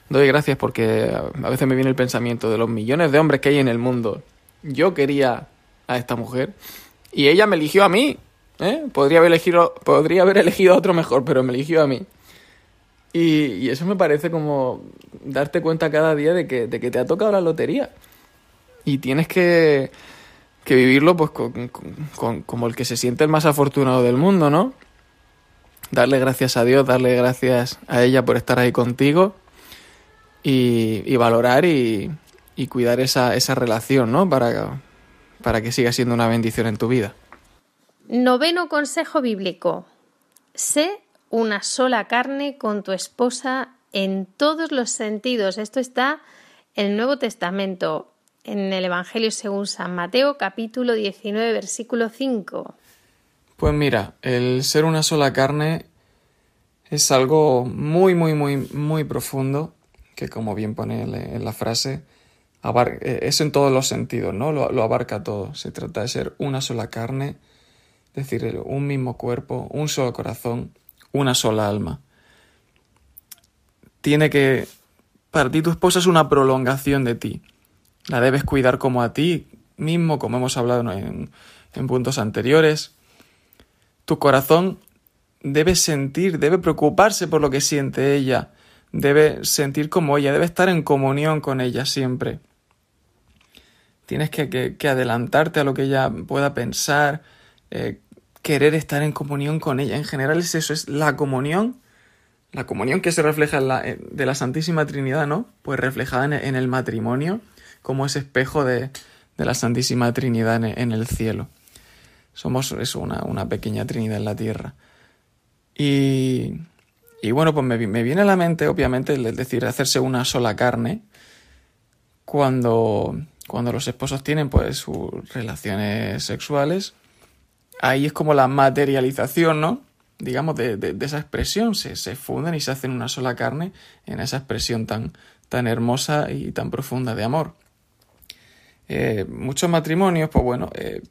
Doy gracias porque a veces me viene el pensamiento de los millones de hombres que hay en el mundo. Yo quería a esta mujer y ella me eligió a mí. ¿eh? Podría, haber elegido, podría haber elegido a otro mejor, pero me eligió a mí. Y, eso me parece como darte cuenta cada día de que, de que te ha tocado la lotería. Y tienes que, que vivirlo pues con, con, como el que se siente el más afortunado del mundo, ¿no? Darle gracias a Dios, darle gracias a ella por estar ahí contigo y, y valorar y, y, cuidar esa, esa relación, ¿no? Para, para que siga siendo una bendición en tu vida. Noveno consejo bíblico. Sé una sola carne con tu esposa en todos los sentidos. Esto está en el Nuevo Testamento, en el Evangelio según San Mateo, capítulo 19, versículo 5. Pues mira, el ser una sola carne es algo muy, muy, muy, muy profundo, que como bien pone en la frase, eh, es en todos los sentidos, ¿no? Lo, abarca todo. Se trata de ser una sola carne, es decir, un mismo cuerpo, un solo corazón, una sola alma. Tiene que... Para ti tu esposa es una prolongación de ti. La debes cuidar como a ti mismo, como hemos hablado en puntos anteriores. Tu corazón debe sentir, debe preocuparse por lo que siente ella, debe sentir como ella, debe estar en comunión con ella siempre. Tienes que, que, adelantarte a lo que ella pueda pensar, eh, querer estar en comunión con ella. En general es eso, es la comunión, la comunión que se refleja la, de la Santísima Trinidad, ¿no? Pues reflejada en, el matrimonio, como ese espejo de, de la Santísima Trinidad en, el cielo. Somos eso, una, una, pequeña Trinidad en la tierra. Y, y bueno, pues me, me, viene a la mente, obviamente, el decir, hacerse una sola carne, cuando, cuando los esposos tienen pues sus relaciones sexuales ahí es como la materialización, ¿no? Digamos, de, de, esa expresión, se, se, funden y se hacen una sola carne en esa expresión tan, tan hermosa y tan profunda de amor. Eh, muchos matrimonios, pues bueno, eh,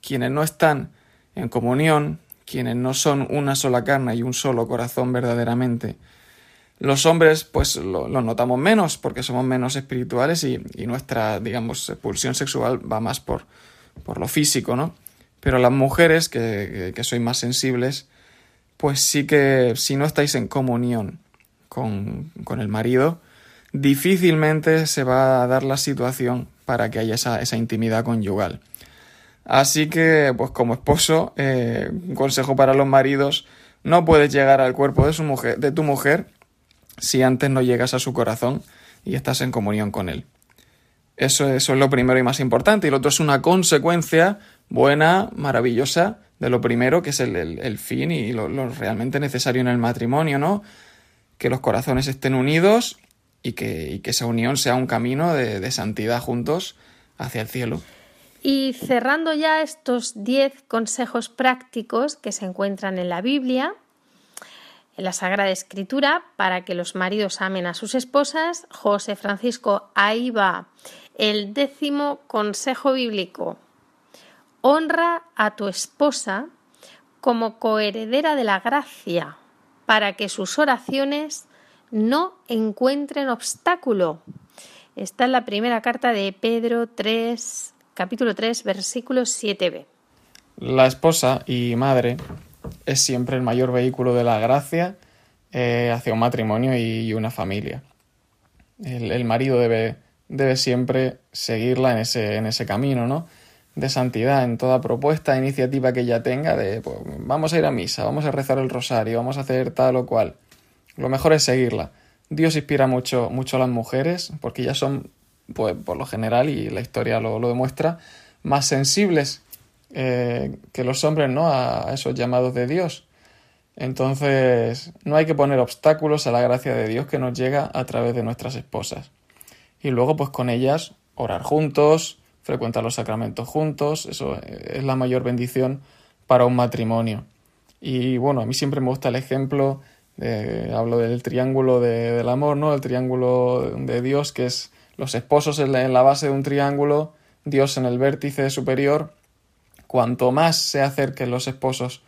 quienes no están en comunión, quienes no son una sola carne y un solo corazón verdaderamente, los hombres pues lo, notamos menos porque somos menos espirituales y, y, nuestra, digamos, pulsión sexual va más por, por lo físico, ¿no? Pero las mujeres que, que, sois más sensibles, pues sí que si no estáis en comunión con, con, el marido, difícilmente se va a dar la situación para que haya esa, esa intimidad conyugal. Así que, pues como esposo, eh, un consejo para los maridos, no puedes llegar al cuerpo de, su mujer, de tu mujer si antes no llegas a su corazón y estás en comunión con él. Eso, eso es lo primero y más importante. Y lo otro es una consecuencia buena, maravillosa de lo primero, que es el, fin y lo, realmente necesario en el matrimonio, ¿no? Que los corazones estén unidos y que, esa unión sea un camino de, de santidad juntos hacia el cielo. Y cerrando ya estos diez consejos prácticos que se encuentran en la Biblia, en la Sagrada Escritura, para que los maridos amen a sus esposas, José Francisco, ahí va el décimo consejo bíblico honra a tu esposa como coheredera de la gracia, para que sus oraciones no encuentren obstáculo. Esta es la primera carta de Pedro 3, capítulo 3, versículo 7b. La esposa y madre es siempre el mayor vehículo de la gracia eh, hacia un matrimonio y una familia. El, el, marido debe, debe siempre seguirla en ese, en ese camino, ¿no? de santidad en toda propuesta, iniciativa que ella tenga, de pues, vamos a ir a misa, vamos a rezar el rosario, vamos a hacer tal o cual. Lo mejor es seguirla. Dios inspira mucho, mucho a las mujeres, porque ellas son, pues, por lo general, y la historia lo, demuestra, más sensibles eh, que los hombres, ¿no? A, esos llamados de Dios. Entonces, no hay que poner obstáculos a la gracia de Dios que nos llega a través de nuestras esposas. Y luego, pues con ellas, orar juntos, frecuentar los sacramentos juntos, eso es la mayor bendición para un matrimonio. Y bueno, a mí siempre me gusta el ejemplo hablo del triángulo del amor, ¿no? El triángulo de Dios, que es los esposos en la, base de un triángulo, Dios en el vértice superior. Cuanto más se acerquen los esposos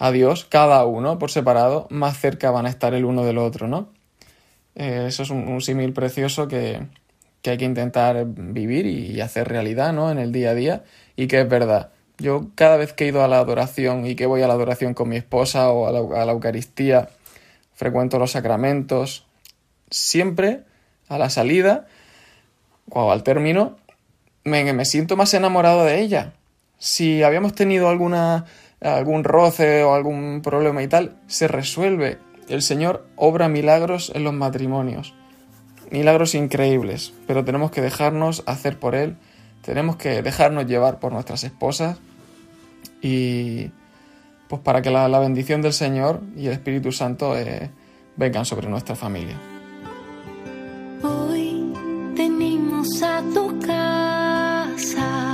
a Dios, cada uno por separado, más cerca van a estar el uno del otro, ¿no? Eh, eso es un, símil precioso que, que, hay que intentar vivir y hacer realidad, ¿no? En el día a día y que es verdad. Yo cada vez que he ido a la adoración y que voy a la adoración con mi esposa o a la, Eucaristía, frecuento los sacramentos, siempre a la salida o al término me, me siento más enamorado de ella. Si habíamos tenido alguna, algún roce o algún problema y tal, se resuelve. El Señor obra milagros en los matrimonios. Milagros increíbles, pero tenemos que dejarnos hacer por Él tenemos que dejarnos llevar por nuestras esposas y pues para que la, bendición del Señor y el Espíritu Santo eh, vengan sobre nuestra familia. Hoy venimos a tu casa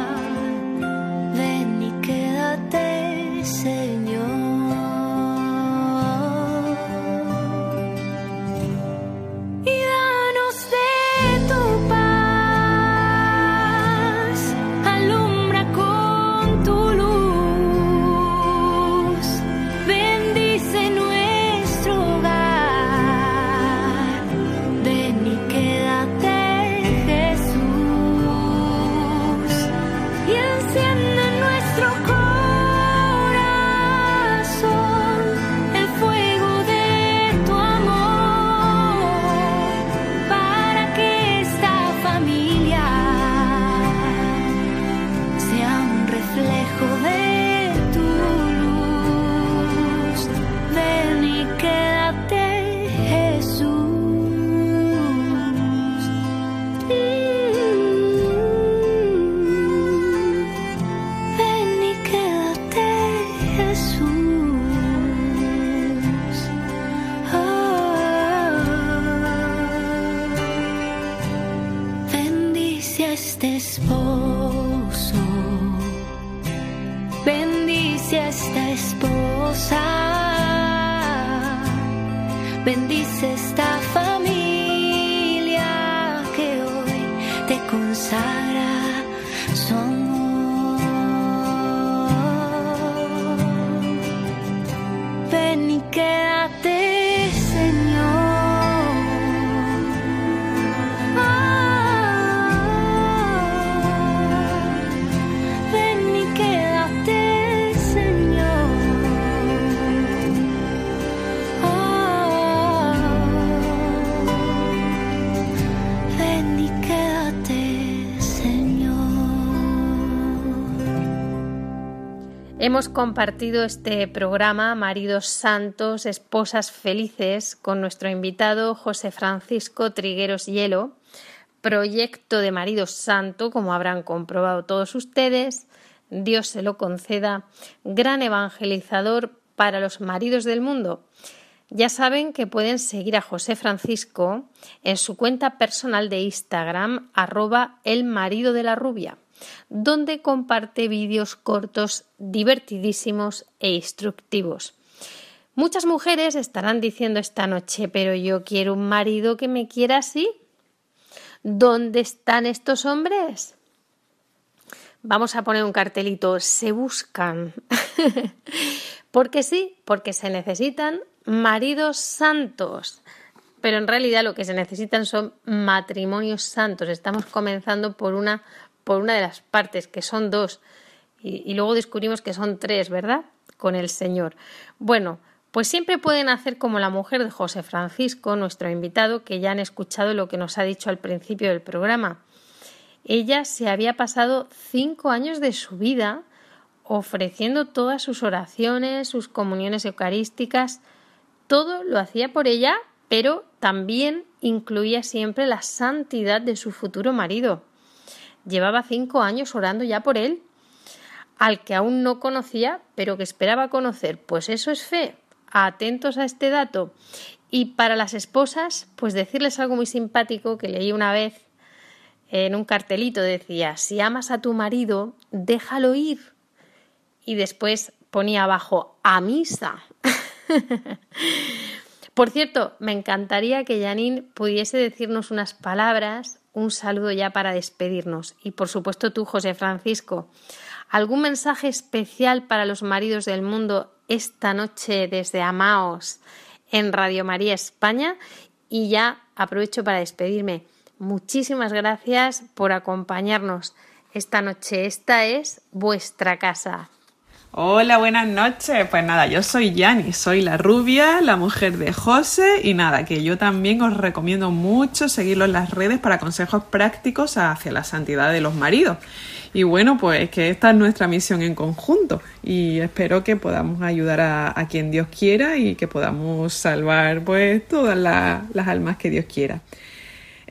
Hemos compartido este programa Maridos Santos, Esposas Felices con nuestro invitado José Francisco Trigueros Hielo, proyecto de Maridos Santo, como habrán comprobado todos ustedes. Dios se lo conceda, gran evangelizador para los maridos del mundo. Ya saben que pueden seguir a José Francisco en su cuenta personal de Instagram, arroba el marido de la rubia donde comparte vídeos cortos divertidísimos e instructivos. Muchas mujeres estarán diciendo esta noche, pero yo quiero un marido que me quiera así. ¿Dónde están estos hombres? Vamos a poner un cartelito, se buscan. porque sí, porque se necesitan maridos santos. Pero en realidad lo que se necesitan son matrimonios santos. Estamos comenzando por una por una de las partes, que son dos, y, luego descubrimos que son tres, ¿verdad? Con el Señor. Bueno, pues siempre pueden hacer como la mujer de José Francisco, nuestro invitado, que ya han escuchado lo que nos ha dicho al principio del programa. Ella se había pasado cinco años de su vida ofreciendo todas sus oraciones, sus comuniones eucarísticas, todo lo hacía por ella, pero también incluía siempre la santidad de su futuro marido. Llevaba cinco años orando ya por él, al que aún no conocía, pero que esperaba conocer. Pues eso es fe. Atentos a este dato. Y para las esposas, pues decirles algo muy simpático que leí una vez en un cartelito decía, si amas a tu marido, déjalo ir. Y después ponía abajo, a misa. Por cierto, me encantaría que Janine pudiese decirnos unas palabras, un saludo ya para despedirnos. Y por supuesto tú, José Francisco, ¿algún mensaje especial para los maridos del mundo esta noche desde Amaos en Radio María España? Y ya aprovecho para despedirme. Muchísimas gracias por acompañarnos esta noche. Esta es vuestra casa. Hola, buenas noches. Pues nada, yo soy Yani, soy la rubia, la mujer de José y nada, que yo también os recomiendo mucho seguirlo en las redes para consejos prácticos hacia la santidad de los maridos. Y bueno, pues que esta es nuestra misión en conjunto y espero que podamos ayudar a, quien Dios quiera y que podamos salvar pues todas las almas que Dios quiera.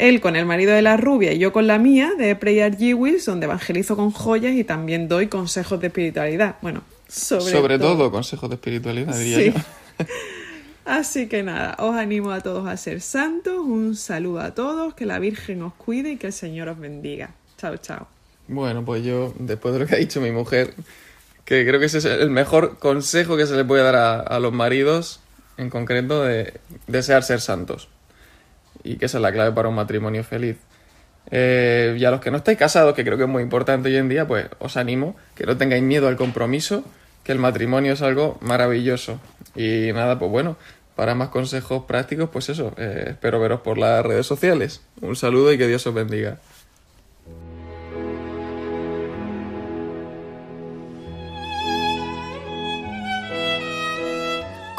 Él con el marido de la rubia y yo con la mía, de Prayer Jewis, donde evangelizo con joyas y también doy consejos de espiritualidad. Bueno, sobre, sobre todo. consejos de espiritualidad, diría yo. Así que nada, os animo a todos a ser santos, un saludo a todos, que la Virgen os cuide y que el Señor os bendiga. Chao, chao. Bueno, pues yo, después de lo que ha dicho mi mujer, que creo que ese es el mejor consejo que se le puede dar a, a los maridos, en concreto, de desear ser santos y que esa es la clave para un matrimonio feliz. Eh, y a los que no estáis casados, que creo que es muy importante hoy en día, pues os animo que no tengáis miedo al compromiso, que el matrimonio es algo maravilloso. Y nada, pues bueno, para más consejos prácticos, pues eso, eh, espero veros por las redes sociales. Un saludo y que Dios os bendiga.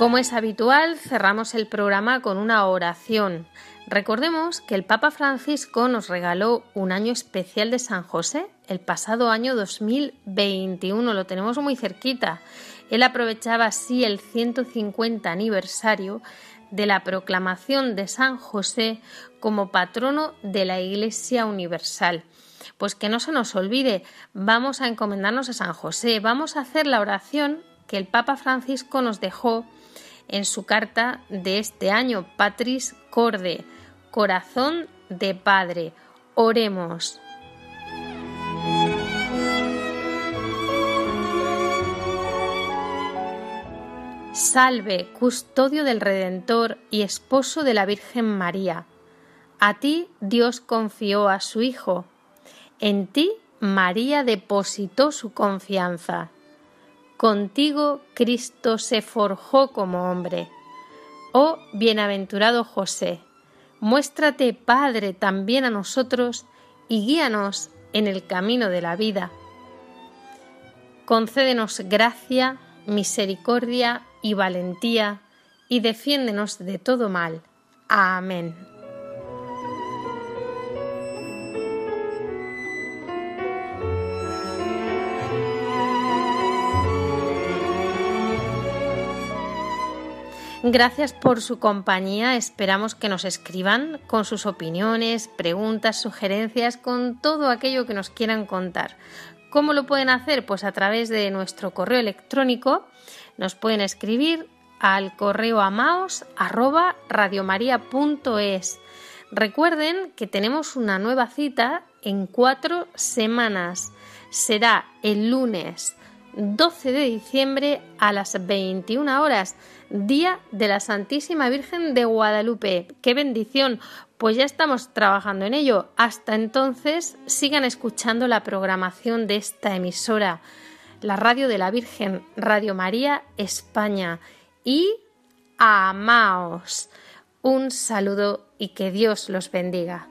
Como es habitual, cerramos el programa con una oración. Recordemos que el Papa Francisco nos regaló un año especial de San José el pasado año 2021, lo tenemos muy cerquita. Él aprovechaba así el 150 aniversario de la proclamación de San José como patrono de la Iglesia Universal. Pues que no se nos olvide, vamos a encomendarnos a San José, vamos a hacer la oración que el Papa Francisco nos dejó en su carta de este año, Patris Corde, corazón de Padre. Oremos. Salve, custodio del Redentor y esposo de la Virgen María. A ti Dios confió a su Hijo. En ti María depositó su confianza. Contigo Cristo se forjó como hombre. Oh bienaventurado José, Muéstrate, Padre, también a nosotros y guíanos en el camino de la vida. Concédenos gracia, misericordia y valentía, y defiéndenos de todo mal. Amén. Gracias por su compañía. Esperamos que nos escriban con sus opiniones, preguntas, sugerencias, con todo aquello que nos quieran contar. ¿Cómo lo pueden hacer? Pues a través de nuestro correo electrónico. Nos pueden escribir al correo amaos Recuerden que tenemos una nueva cita en cuatro semanas. Será el lunes 12 de diciembre a las 21 horas, Día de la Santísima Virgen de Guadalupe. ¡Qué bendición! Pues ya estamos trabajando en ello. Hasta entonces, sigan escuchando la programación de esta emisora, la Radio de la Virgen, Radio María España. Y amaos. Un saludo y que Dios los bendiga.